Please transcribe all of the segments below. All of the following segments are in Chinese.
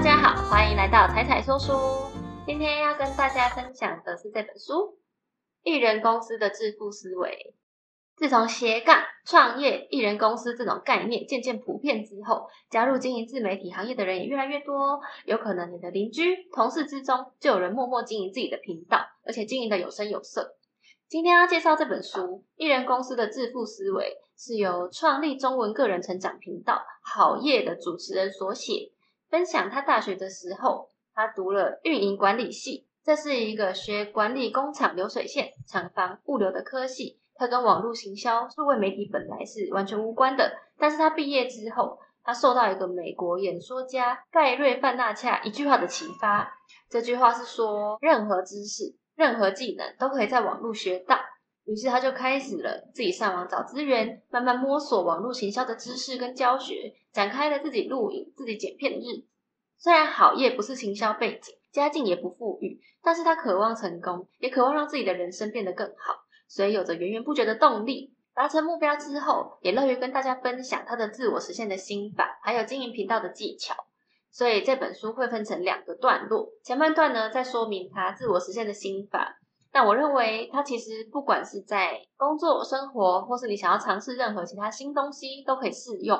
大家好，欢迎来到彩彩说书。今天要跟大家分享的是这本书《艺人公司的致富思维》。自从斜杠创业、艺人公司这种概念渐渐普遍之后，加入经营自媒体行业的人也越来越多。有可能你的邻居、同事之中就有人默默经营自己的频道，而且经营的有声有色。今天要介绍这本书《艺人公司的致富思维》，是由创立中文个人成长频道好业的主持人所写。分享他大学的时候，他读了运营管理系，这是一个学管理工厂流水线、厂房、物流的科系。他跟网络行销、数位媒体本来是完全无关的，但是他毕业之后，他受到一个美国演说家盖瑞范纳恰一句话的启发。这句话是说，任何知识、任何技能都可以在网络学到。于是他就开始了自己上网找资源，慢慢摸索网络行销的知识跟教学，展开了自己录影、自己剪片的日子。虽然好业不是行销背景，家境也不富裕，但是他渴望成功，也渴望让自己的人生变得更好。所以有着源源不绝的动力，达成目标之后，也乐于跟大家分享他的自我实现的心法，还有经营频道的技巧。所以这本书会分成两个段落，前半段呢在说明他自我实现的心法，但我认为他其实不管是在工作、生活，或是你想要尝试任何其他新东西，都可以适用。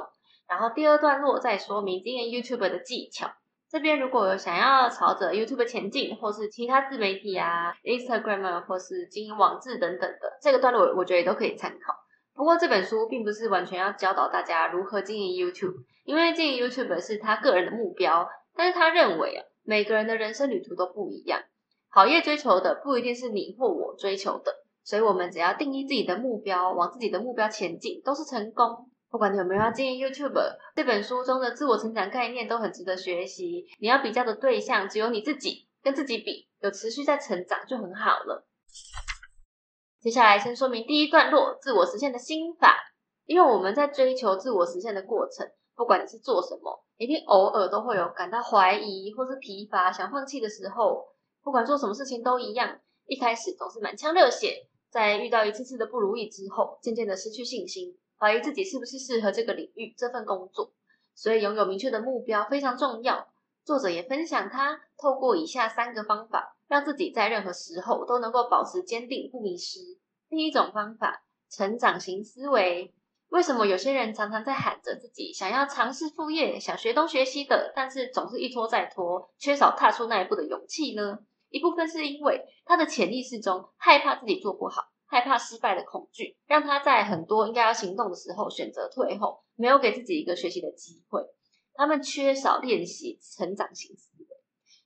然后第二段落再说明经营 YouTube 的技巧。这边如果有想要朝着 YouTube 前进，或是其他自媒体啊、Instagram 或是经营网志等等的，这个段落我我觉得也都可以参考。不过这本书并不是完全要教导大家如何经营 YouTube，因为经营 YouTube 是他个人的目标，但是他认为啊，每个人的人生旅途都不一样，好业追求的不一定是你或我追求的，所以我们只要定义自己的目标，往自己的目标前进，都是成功。不管你有没有要经营 YouTube，这本书中的自我成长概念都很值得学习。你要比较的对象只有你自己，跟自己比，有持续在成长就很好了。接下来先说明第一段落自我实现的心法，因为我们在追求自我实现的过程，不管你是做什么，一定偶尔都会有感到怀疑或是疲乏、想放弃的时候。不管做什么事情都一样，一开始总是满腔热血，在遇到一次次的不如意之后，渐渐的失去信心。怀疑自己是不是适合这个领域、这份工作，所以拥有明确的目标非常重要。作者也分享他透过以下三个方法，让自己在任何时候都能够保持坚定、不迷失。第一种方法，成长型思维。为什么有些人常常在喊着自己想要尝试副业、想学东学西的，但是总是一拖再拖，缺少踏出那一步的勇气呢？一部分是因为他的潜意识中害怕自己做不好。害怕失败的恐惧，让他在很多应该要行动的时候选择退后，没有给自己一个学习的机会。他们缺少练习成长型思维。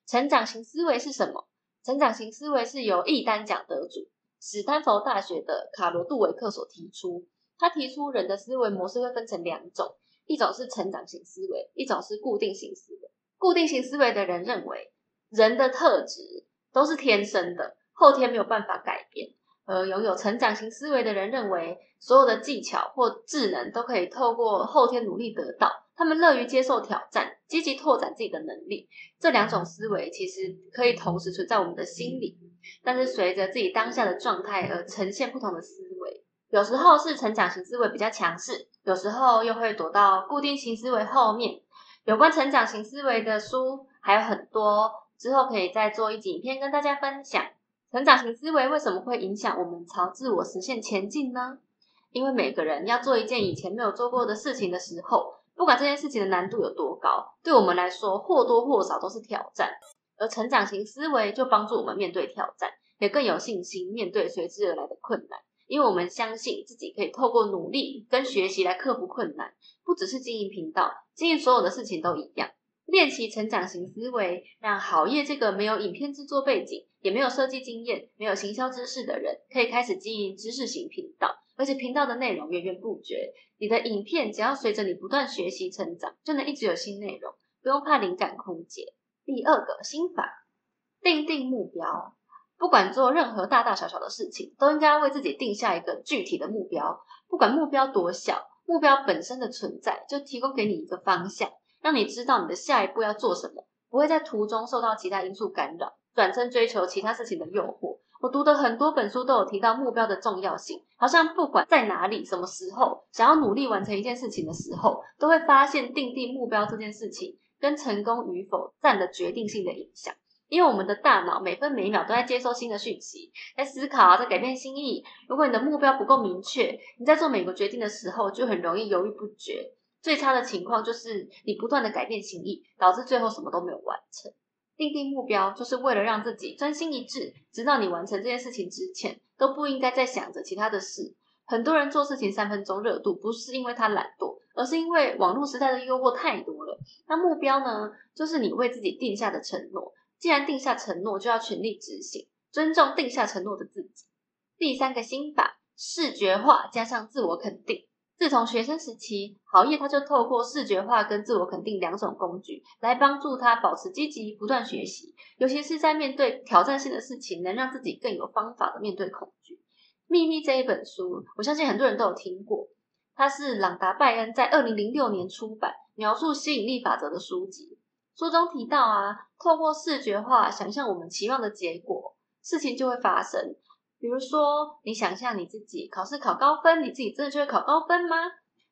成长型思维是什么？成长型思维是由易丹奖得主史丹佛大学的卡罗杜维克所提出。他提出人的思维模式会分成两种，一种是成长型思维，一种是固定型思维。固定型思维的人认为，人的特质都是天生的，后天没有办法改变。而拥有成长型思维的人认为，所有的技巧或智能都可以透过后天努力得到。他们乐于接受挑战，积极拓展自己的能力。这两种思维其实可以同时存在我们的心里，但是随着自己当下的状态而呈现不同的思维。有时候是成长型思维比较强势，有时候又会躲到固定型思维后面。有关成长型思维的书还有很多，之后可以再做一集影片跟大家分享。成长型思维为什么会影响我们朝自我实现前进呢？因为每个人要做一件以前没有做过的事情的时候，不管这件事情的难度有多高，对我们来说或多或少都是挑战。而成长型思维就帮助我们面对挑战，也更有信心面对随之而来的困难。因为我们相信自己可以透过努力跟学习来克服困难，不只是经营频道，经营所有的事情都一样。练习成长型思维，让好业这个没有影片制作背景，也没有设计经验、没有行销知识的人，可以开始经营知识型频道，而且频道的内容源源不绝。你的影片只要随着你不断学习成长，就能一直有新内容，不用怕灵感枯竭。第二个心法，定定目标。不管做任何大大小小的事情，都应该为自己定下一个具体的目标。不管目标多小，目标本身的存在就提供给你一个方向。让你知道你的下一步要做什么，不会在途中受到其他因素干扰，转身追求其他事情的诱惑。我读的很多本书都有提到目标的重要性，好像不管在哪里、什么时候，想要努力完成一件事情的时候，都会发现定定目标这件事情，跟成功与否占了决定性的影响。因为我们的大脑每分每秒都在接收新的讯息，在思考，在改变心意。如果你的目标不够明确，你在做每个决定的时候就很容易犹豫不决。最差的情况就是你不断的改变心意，导致最后什么都没有完成。定定目标就是为了让自己专心一致，直到你完成这件事情之前，都不应该再想着其他的事。很多人做事情三分钟热度，不是因为他懒惰，而是因为网络时代的诱惑太多了。那目标呢，就是你为自己定下的承诺。既然定下承诺，就要全力执行，尊重定下承诺的自己。第三个心法，视觉化加上自我肯定。自从学生时期，郝烨他就透过视觉化跟自我肯定两种工具，来帮助他保持积极、不断学习。尤其是在面对挑战性的事情，能让自己更有方法的面对恐惧。《秘密》这一本书，我相信很多人都有听过，它是朗达·拜恩在二零零六年出版，描述吸引力法则的书籍。书中提到啊，透过视觉化想象我们期望的结果，事情就会发生。比如说，你想象你自己考试考高分，你自己真的就会考高分吗？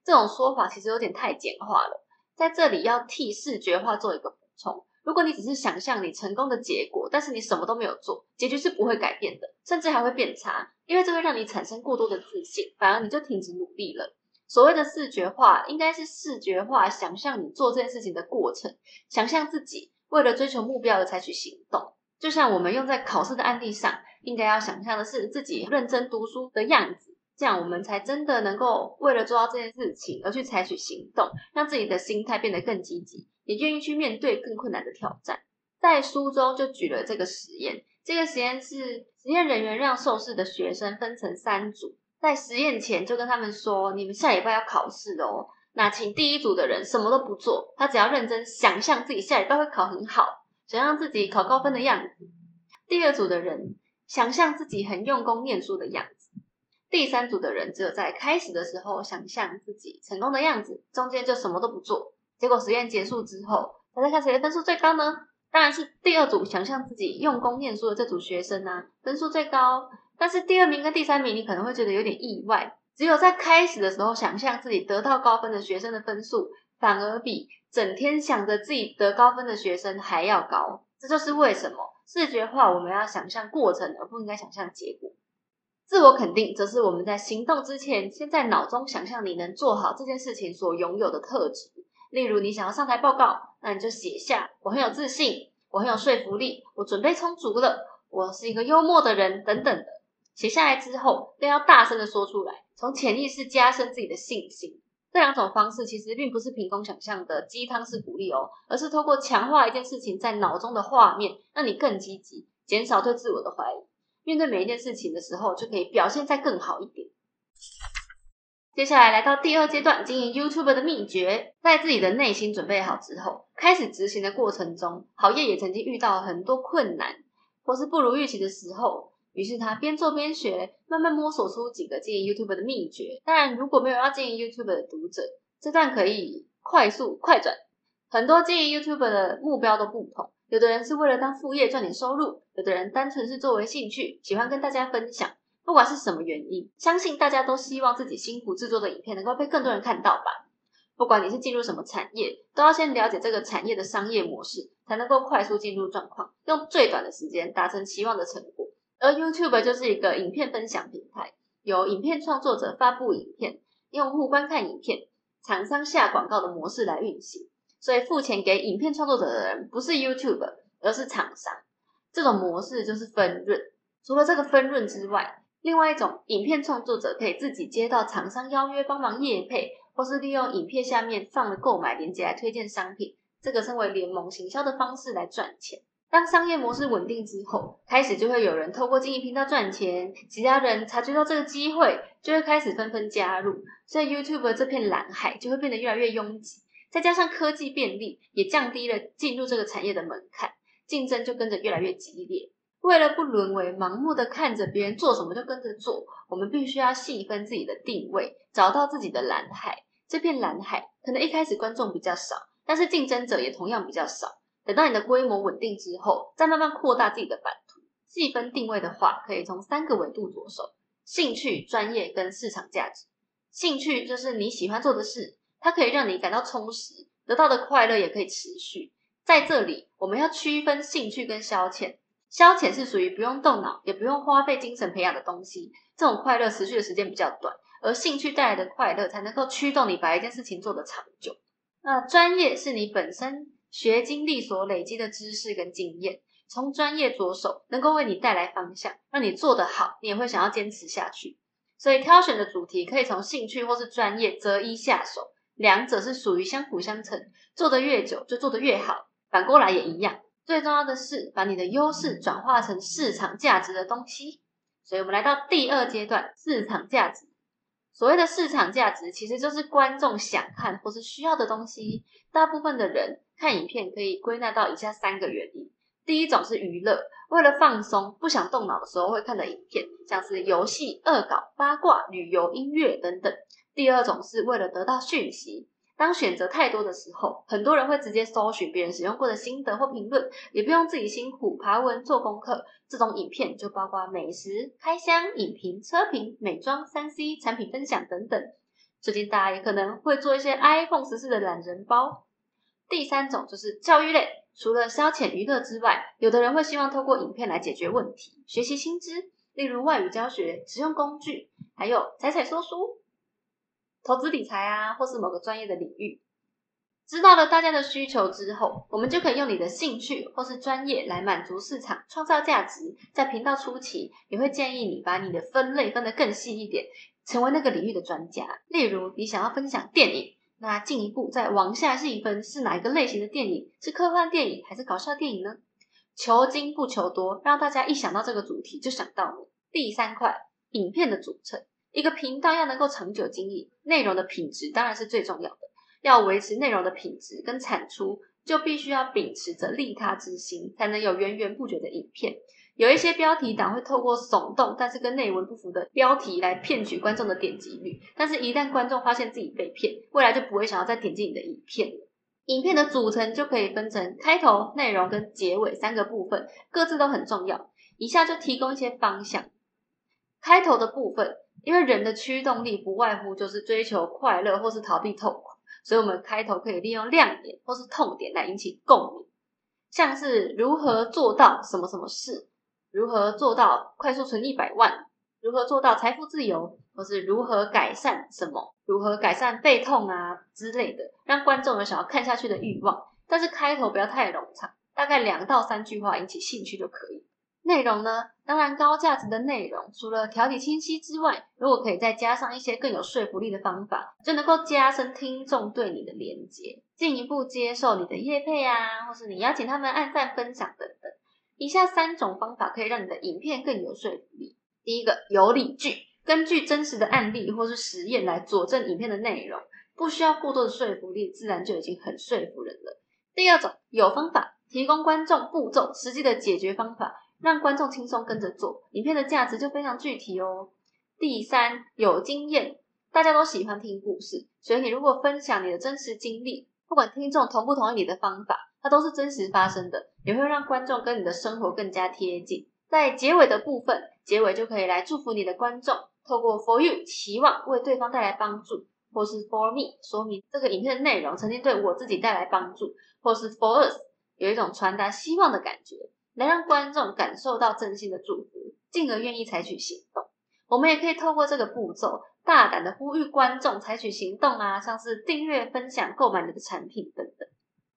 这种说法其实有点太简化了。在这里要替视觉化做一个补充：如果你只是想象你成功的结果，但是你什么都没有做，结局是不会改变的，甚至还会变差，因为这会让你产生过多的自信，反而你就停止努力了。所谓的视觉化，应该是视觉化想象你做这件事情的过程，想象自己为了追求目标而采取行动。就像我们用在考试的案例上，应该要想象的是自己认真读书的样子，这样我们才真的能够为了做到这件事情而去采取行动，让自己的心态变得更积极，也愿意去面对更困难的挑战。在书中就举了这个实验，这个实验是实验人员让受试的学生分成三组，在实验前就跟他们说：“你们下礼拜要考试哦，那请第一组的人什么都不做，他只要认真想象自己下礼拜会考很好。”想让自己考高分的样子，第二组的人想象自己很用功念书的样子，第三组的人只有在开始的时候想象自己成功的样子，中间就什么都不做。结果实验结束之后，大家看谁的分数最高呢？当然是第二组想象自己用功念书的这组学生啊，分数最高。但是第二名跟第三名，你可能会觉得有点意外，只有在开始的时候想象自己得到高分的学生的分数。反而比整天想着自己得高分的学生还要高，这就是为什么视觉化我们要想象过程，而不应该想象结果。自我肯定则是我们在行动之前，先在脑中想象你能做好这件事情所拥有的特质。例如，你想要上台报告，那你就写下：我很有自信，我很有说服力，我准备充足了，我是一个幽默的人，等等的。写下来之后，都要大声的说出来，从潜意识加深自己的信心。这两种方式其实并不是凭空想象的鸡汤式鼓励哦，而是透过强化一件事情在脑中的画面，让你更积极，减少对自我的怀疑。面对每一件事情的时候，就可以表现再更好一点。接下来来到第二阶段，经营 YouTube 的秘诀，在自己的内心准备好之后，开始执行的过程中，郝烨也曾经遇到很多困难，或是不如预期的时候。于是他边做边学，慢慢摸索出几个经营 YouTube 的秘诀。当然，如果没有要经营 YouTube 的读者，这段可以快速快转。很多经营 YouTube 的目标都不同，有的人是为了当副业赚点收入，有的人单纯是作为兴趣，喜欢跟大家分享。不管是什么原因，相信大家都希望自己辛苦制作的影片能够被更多人看到吧。不管你是进入什么产业，都要先了解这个产业的商业模式，才能够快速进入状况，用最短的时间达成期望的成果。而 YouTube 就是一个影片分享平台，由影片创作者发布影片，用户观看影片，厂商下广告的模式来运行。所以付钱给影片创作者的人不是 YouTube，而是厂商。这种模式就是分润。除了这个分润之外，另外一种影片创作者可以自己接到厂商邀约帮忙业配，或是利用影片下面放的购买链接来推荐商品，这个称为联盟行销的方式来赚钱。当商业模式稳定之后，开始就会有人透过经营频道赚钱，其他人察觉到这个机会，就会开始纷纷加入，所以 YouTube 的这片蓝海就会变得越来越拥挤。再加上科技便利，也降低了进入这个产业的门槛，竞争就跟着越来越激烈。为了不沦为盲目的看着别人做什么就跟着做，我们必须要细分自己的定位，找到自己的蓝海。这片蓝海可能一开始观众比较少，但是竞争者也同样比较少。等到你的规模稳定之后，再慢慢扩大自己的版图。细分定位的话，可以从三个维度着手：兴趣、专业跟市场价值。兴趣就是你喜欢做的事，它可以让你感到充实，得到的快乐也可以持续。在这里，我们要区分兴趣跟消遣。消遣是属于不用动脑，也不用花费精神培养的东西，这种快乐持续的时间比较短。而兴趣带来的快乐，才能够驱动你把一件事情做得长久。那专业是你本身学经历所累积的知识跟经验，从专业着手，能够为你带来方向，让你做得好，你也会想要坚持下去。所以挑选的主题可以从兴趣或是专业择一下手，两者是属于相辅相成，做得越久就做得越好。反过来也一样。最重要的是把你的优势转化成市场价值的东西。所以我们来到第二阶段，市场价值。所谓的市场价值，其实就是观众想看或是需要的东西。大部分的人看影片可以归纳到以下三个原因：第一种是娱乐，为了放松，不想动脑的时候会看的影片，像是游戏、恶搞、八卦、旅游、音乐等等；第二种是为了得到讯息。当选择太多的时候，很多人会直接搜寻别人使用过的心得或评论，也不用自己辛苦爬文做功课。这种影片就包括美食、开箱、影评、车评、美妆、三 C 产品分享等等。最近大家也可能会做一些 iPhone 十四的懒人包。第三种就是教育类，除了消遣娱乐之外，有的人会希望透过影片来解决问题、学习新知，例如外语教学、实用工具，还有彩彩说书。投资理财啊，或是某个专业的领域，知道了大家的需求之后，我们就可以用你的兴趣或是专业来满足市场，创造价值。在频道初期，也会建议你把你的分类分得更细一点，成为那个领域的专家。例如，你想要分享电影，那进一步再往下细分，是哪一个类型的电影？是科幻电影还是搞笑电影呢？求精不求多，让大家一想到这个主题就想到你。第三块，影片的组成。一个频道要能够长久经营，内容的品质当然是最重要的。要维持内容的品质跟产出，就必须要秉持着利他之心，才能有源源不绝的影片。有一些标题党会透过耸动但是跟内文不符的标题来骗取观众的点击率，但是一旦观众发现自己被骗，未来就不会想要再点击你的影片。影片的组成就可以分成开头、内容跟结尾三个部分，各自都很重要。以下就提供一些方向。开头的部分。因为人的驱动力不外乎就是追求快乐或是逃避痛苦，所以我们开头可以利用亮点或是痛点来引起共鸣，像是如何做到什么什么事，如何做到快速存一百万，如何做到财富自由，或是如何改善什么，如何改善背痛啊之类的，让观众有想要看下去的欲望。但是开头不要太冗长，大概两到三句话引起兴趣就可以。内容呢？当然，高价值的内容除了条理清晰之外，如果可以再加上一些更有说服力的方法，就能够加深听众对你的连接，进一步接受你的业配啊，或是你邀请他们按赞、分享等等。以下三种方法可以让你的影片更有说服力。第一个，有理据，根据真实的案例或是实验来佐证影片的内容，不需要过多的说服力，自然就已经很说服人了。第二种，有方法，提供观众步骤、实际的解决方法。让观众轻松跟着做，影片的价值就非常具体哦。第三，有经验，大家都喜欢听故事，所以你如果分享你的真实经历，不管听众同不同意你的方法，它都是真实发生的，也会让观众跟你的生活更加贴近。在结尾的部分，结尾就可以来祝福你的观众，透过 For You 期望为对方带来帮助，或是 For Me 说明这个影片的内容曾经对我自己带来帮助，或是 For Us 有一种传达希望的感觉。能让观众感受到真心的祝福，进而愿意采取行动。我们也可以透过这个步骤，大胆的呼吁观众采取行动啊，像是订阅、分享、购买你的产品等等。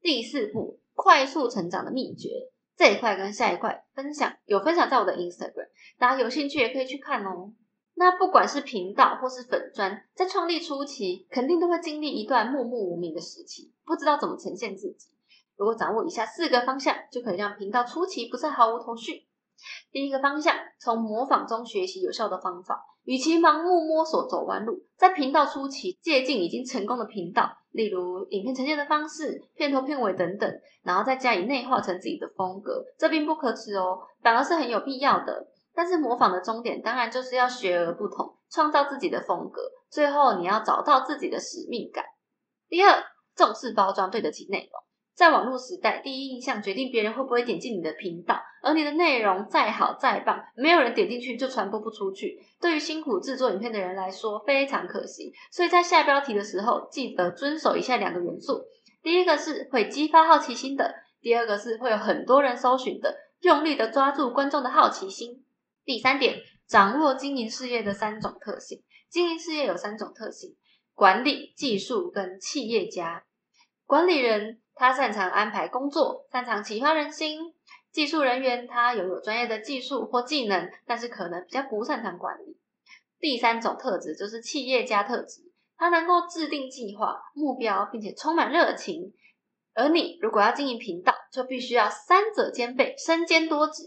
第四步，快速成长的秘诀，这一块跟下一块分享有分享在我的 Instagram，大家有兴趣也可以去看哦。那不管是频道或是粉砖，在创立初期，肯定都会经历一段默默无名的时期，不知道怎么呈现自己。如果掌握以下四个方向，就可以让频道初期不再毫无头绪。第一个方向，从模仿中学习有效的方法，与其盲目摸索走弯路，在频道初期借鉴已经成功的频道，例如影片呈现的方式、片头片尾等等，然后再加以内化成自己的风格，这并不可耻哦，反而是很有必要的。但是模仿的终点当然就是要学而不同，创造自己的风格。最后你要找到自己的使命感。第二，重视包装，对得起内容。在网络时代，第一印象决定别人会不会点进你的频道，而你的内容再好再棒，没有人点进去就传播不出去。对于辛苦制作影片的人来说，非常可惜。所以在下标题的时候，记得遵守以下两个元素：第一个是会激发好奇心的，第二个是会有很多人搜寻的，用力的抓住观众的好奇心。第三点，掌握经营事业的三种特性。经营事业有三种特性：管理、技术跟企业家。管理人他擅长安排工作，擅长启发人心；技术人员他拥有专业的技术或技能，但是可能比较不擅长管理。第三种特质就是企业家特质，他能够制定计划、目标，并且充满热情。而你如果要经营频道，就必须要三者兼备，身兼多职。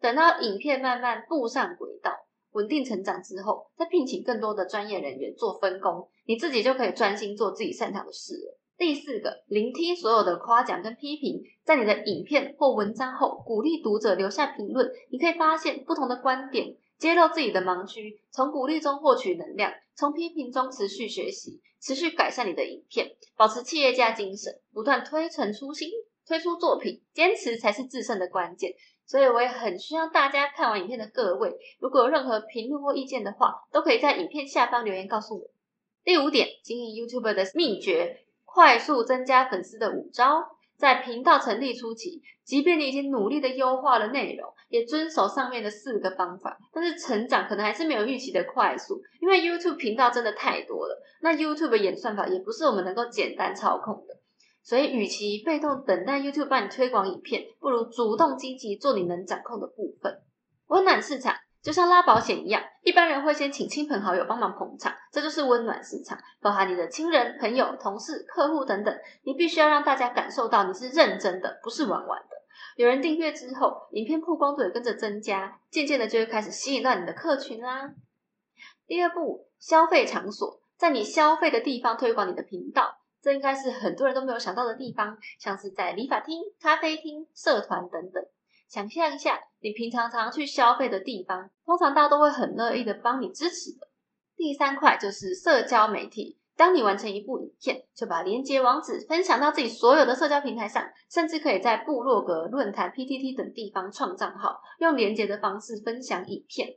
等到影片慢慢步上轨道。稳定成长之后，再聘请更多的专业人员做分工，你自己就可以专心做自己擅长的事了。第四个，聆听所有的夸奖跟批评，在你的影片或文章后，鼓励读者留下评论。你可以发现不同的观点，揭露自己的盲区，从鼓励中获取能量，从批评中持续学习，持续改善你的影片，保持企业家精神，不断推陈出新，推出作品，坚持才是制胜的关键。所以我也很需要大家看完影片的各位，如果有任何评论或意见的话，都可以在影片下方留言告诉我。第五点，经营 YouTube 的秘诀，快速增加粉丝的五招。在频道成立初期，即便你已经努力的优化了内容，也遵守上面的四个方法，但是成长可能还是没有预期的快速，因为 YouTube 频道真的太多了，那 YouTube 的演算法也不是我们能够简单操控的。所以，与其被动等待 YouTube 帮你推广影片，不如主动积极做你能掌控的部分。温暖市场就像拉保险一样，一般人会先请亲朋好友帮忙捧场，这就是温暖市场，包含你的亲人、朋友、同事、客户等等。你必须要让大家感受到你是认真的，不是玩玩的。有人订阅之后，影片曝光度也跟着增加，渐渐的就会开始吸引到你的客群啦。第二步，消费场所，在你消费的地方推广你的频道。这应该是很多人都没有想到的地方，像是在理发厅、咖啡厅、社团等等。想象一下，你平常常去消费的地方，通常大家都会很乐意的帮你支持的。第三块就是社交媒体，当你完成一部影片，就把连接网址分享到自己所有的社交平台上，甚至可以在部落格、论坛、PTT 等地方创账号，用连接的方式分享影片，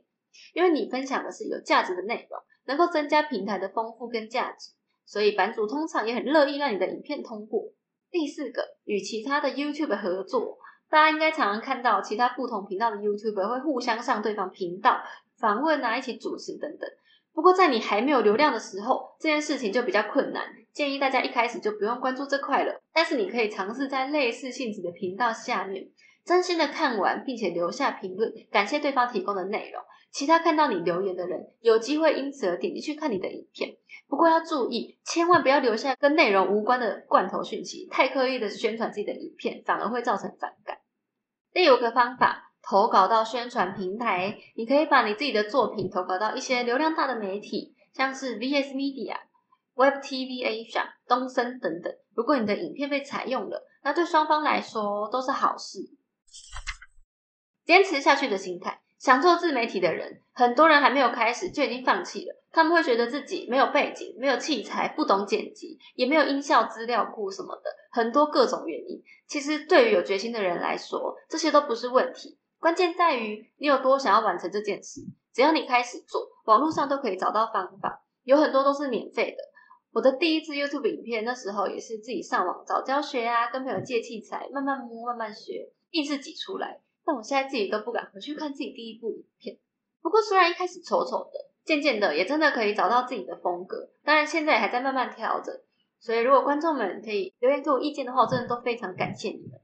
因为你分享的是有价值的内容，能够增加平台的丰富跟价值。所以版主通常也很乐意让你的影片通过。第四个，与其他的 YouTube 合作，大家应该常常看到其他不同频道的 YouTuber 会互相上对方频道访问啊，一起主持等等。不过在你还没有流量的时候，这件事情就比较困难。建议大家一开始就不用关注这块了。但是你可以尝试在类似性质的频道下面，真心的看完并且留下评论，感谢对方提供的内容。其他看到你留言的人，有机会因此而点进去看你的影片。不过要注意，千万不要留下跟内容无关的罐头讯息，太刻意的宣传自己的影片，反而会造成反感。第五个方法，投稿到宣传平台，你可以把你自己的作品投稿到一些流量大的媒体，像是 VS Media、Web TV Asia、东森等等。如果你的影片被采用了，那对双方来说都是好事。坚持下去的心态。想做自媒体的人，很多人还没有开始就已经放弃了。他们会觉得自己没有背景、没有器材、不懂剪辑，也没有音效资料库什么的，很多各种原因。其实对于有决心的人来说，这些都不是问题。关键在于你有多想要完成这件事。只要你开始做，网络上都可以找到方法，有很多都是免费的。我的第一支 YouTube 影片，那时候也是自己上网找教学啊，跟朋友借器材，慢慢摸，慢慢学，硬是挤出来。但我现在自己都不敢回去看自己第一部影片。不过虽然一开始丑丑的，渐渐的也真的可以找到自己的风格。当然现在还在慢慢调整。所以如果观众们可以留言给我意见的话，我真的都非常感谢你们。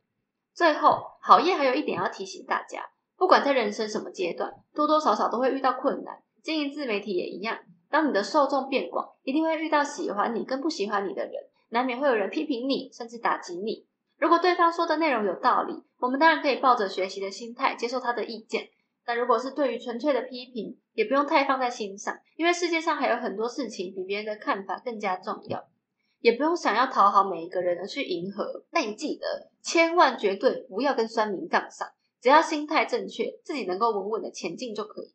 最后，好业还有一点要提醒大家：不管在人生什么阶段，多多少少都会遇到困难。经营自媒体也一样，当你的受众变广，一定会遇到喜欢你跟不喜欢你的人，难免会有人批评你，甚至打击你。如果对方说的内容有道理，我们当然可以抱着学习的心态接受他的意见。但如果是对于纯粹的批评，也不用太放在心上，因为世界上还有很多事情比别人的看法更加重要。也不用想要讨好每一个人而去迎合。但你记得，千万绝对不要跟酸民杠上，只要心态正确，自己能够稳稳的前进就可以。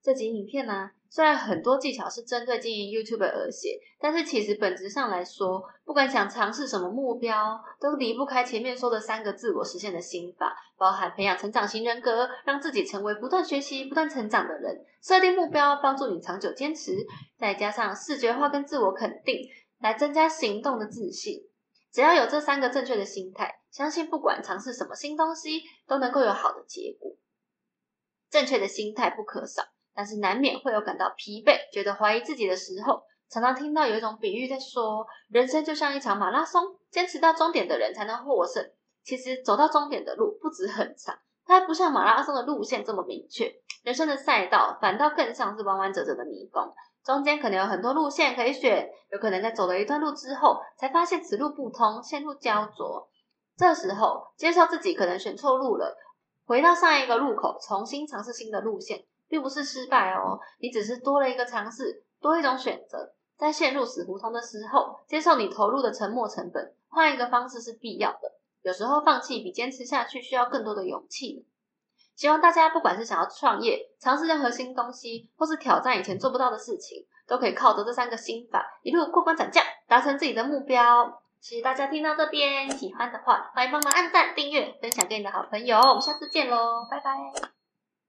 这集影片呢？虽然很多技巧是针对经营 YouTube 而写，但是其实本质上来说，不管想尝试什么目标，都离不开前面说的三个自我实现的心法，包含培养成长型人格，让自己成为不断学习、不断成长的人；设定目标，帮助你长久坚持；再加上视觉化跟自我肯定，来增加行动的自信。只要有这三个正确的心态，相信不管尝试什么新东西，都能够有好的结果。正确的心态不可少，但是难免会有感到疲惫、觉得怀疑自己的时候。常常听到有一种比喻在说，人生就像一场马拉松，坚持到终点的人才能获胜。其实走到终点的路不止很长，它还不像马拉松的路线这么明确。人生的赛道反倒更像是弯弯折折的迷宫，中间可能有很多路线可以选，有可能在走了一段路之后，才发现此路不通，陷入焦灼。这时候接受自己可能选错路了，回到上一个路口，重新尝试新的路线，并不是失败哦，你只是多了一个尝试，多一种选择。在陷入死胡同的时候，接受你投入的沉没成本，换一个方式是必要的。有时候放弃比坚持下去需要更多的勇气。希望大家不管是想要创业、尝试任何新东西，或是挑战以前做不到的事情，都可以靠着这三个心法，一路过关斩将，达成自己的目标。谢谢大家听到这边，喜欢的话欢迎帮忙按赞、订阅、分享给你的好朋友。我们下次见喽，拜拜。